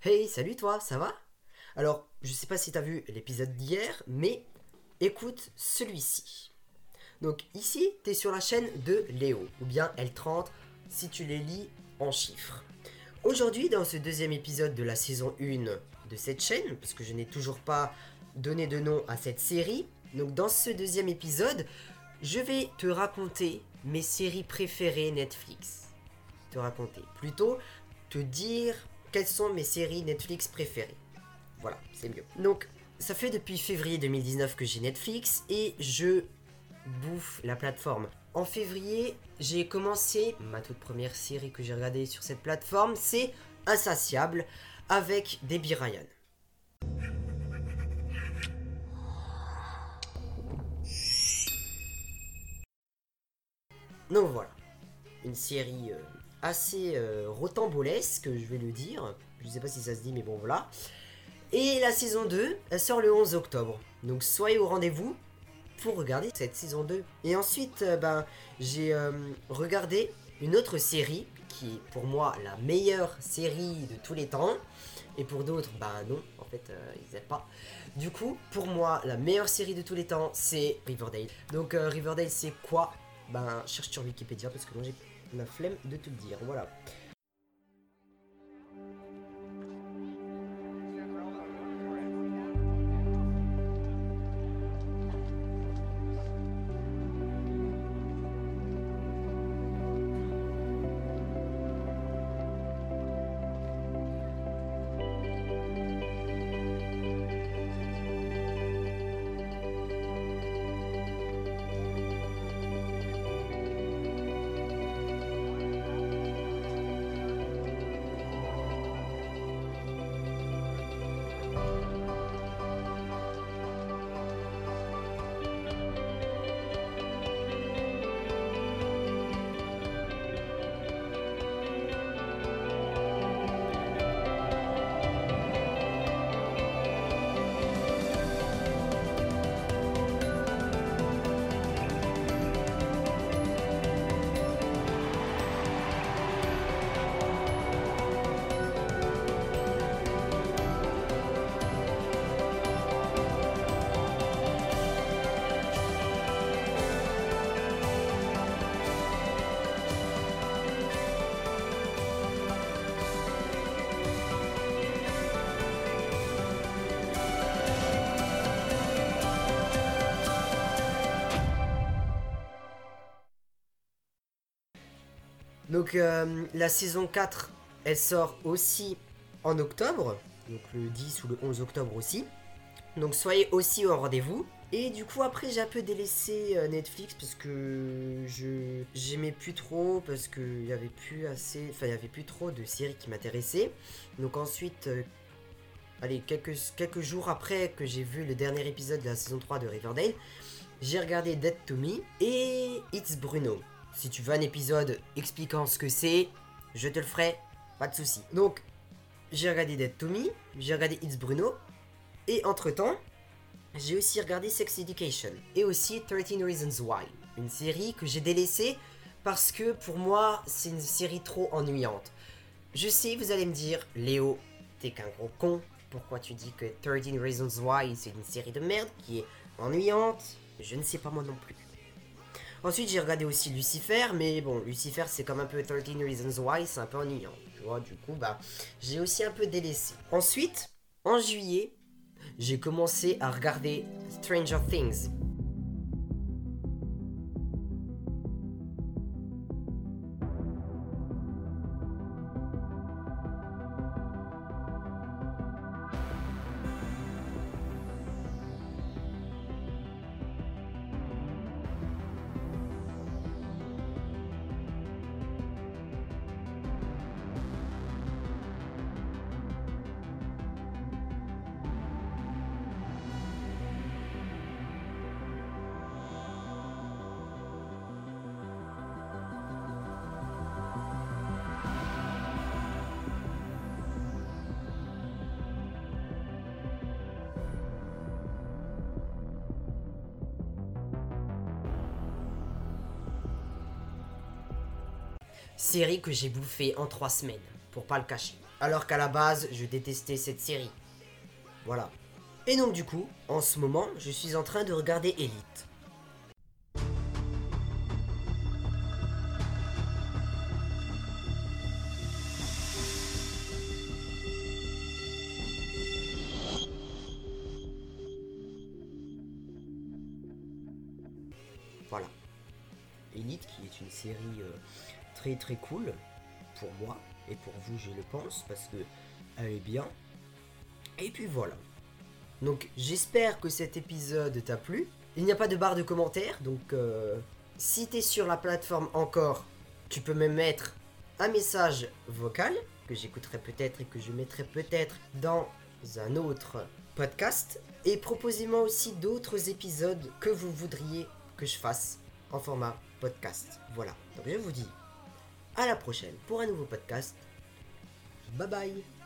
Hey, salut toi, ça va? Alors, je sais pas si t'as vu l'épisode d'hier, mais écoute celui-ci. Donc ici, t'es sur la chaîne de Léo, ou bien L30 si tu les lis en chiffres. Aujourd'hui, dans ce deuxième épisode de la saison 1 de cette chaîne, parce que je n'ai toujours pas donné de nom à cette série, donc dans ce deuxième épisode, je vais te raconter mes séries préférées Netflix. Te raconter. Plutôt, te dire quelles sont mes séries Netflix préférées. Voilà, c'est mieux. Donc, ça fait depuis février 2019 que j'ai Netflix et je bouffe la plateforme. En février, j'ai commencé ma toute première série que j'ai regardée sur cette plateforme, c'est Insatiable avec Debbie Ryan. Donc voilà, une série euh, assez euh, rocambolesque, je vais le dire. Je sais pas si ça se dit, mais bon voilà. Et la saison 2, elle sort le 11 octobre. Donc soyez au rendez-vous pour regarder cette saison 2. Et ensuite, euh, ben, j'ai euh, regardé une autre série qui est pour moi la meilleure série de tous les temps. Et pour d'autres, ben non, en fait, euh, ils n'aiment pas. Du coup, pour moi, la meilleure série de tous les temps, c'est Riverdale. Donc Riverdale, c'est quoi? Ben, cherche sur Wikipédia parce que moi j'ai la flemme de le dire. Voilà. Donc euh, la saison 4, elle sort aussi en octobre, donc le 10 ou le 11 octobre aussi. Donc soyez aussi au rendez-vous. Et du coup après j'ai un peu délaissé euh, Netflix parce que j'aimais plus trop parce qu'il y avait plus assez enfin il y avait plus trop de séries qui m'intéressaient. Donc ensuite euh, allez quelques quelques jours après que j'ai vu le dernier épisode de la saison 3 de Riverdale, j'ai regardé Dead to Me et It's Bruno. Si tu veux un épisode expliquant ce que c'est, je te le ferai, pas de souci. Donc, j'ai regardé Dead to Me, j'ai regardé It's Bruno, et entre temps, j'ai aussi regardé Sex Education, et aussi 13 Reasons Why, une série que j'ai délaissée parce que pour moi, c'est une série trop ennuyante. Je sais, vous allez me dire, Léo, t'es qu'un gros con, pourquoi tu dis que 13 Reasons Why c'est une série de merde qui est ennuyante? Je ne sais pas moi non plus. Ensuite, j'ai regardé aussi Lucifer, mais bon, Lucifer, c'est comme un peu 13 Reasons Why, c'est un peu ennuyant. Tu vois, du coup, bah, j'ai aussi un peu délaissé. Ensuite, en juillet, j'ai commencé à regarder Stranger Things. Série que j'ai bouffée en trois semaines, pour pas le cacher. alors qu'à la base, je détestais cette série. Voilà. Et donc du coup, en ce moment, je suis en train de regarder Elite. Voilà. Elite qui est une série euh, très très cool pour moi et pour vous je le pense parce que elle est bien. Et puis voilà. Donc j'espère que cet épisode t'a plu. Il n'y a pas de barre de commentaires donc euh, si t'es sur la plateforme encore, tu peux me mettre un message vocal que j'écouterai peut-être et que je mettrai peut-être dans un autre podcast. Et proposez-moi aussi d'autres épisodes que vous voudriez que je fasse en format podcast. Voilà. Donc je vous dis à la prochaine pour un nouveau podcast. Bye bye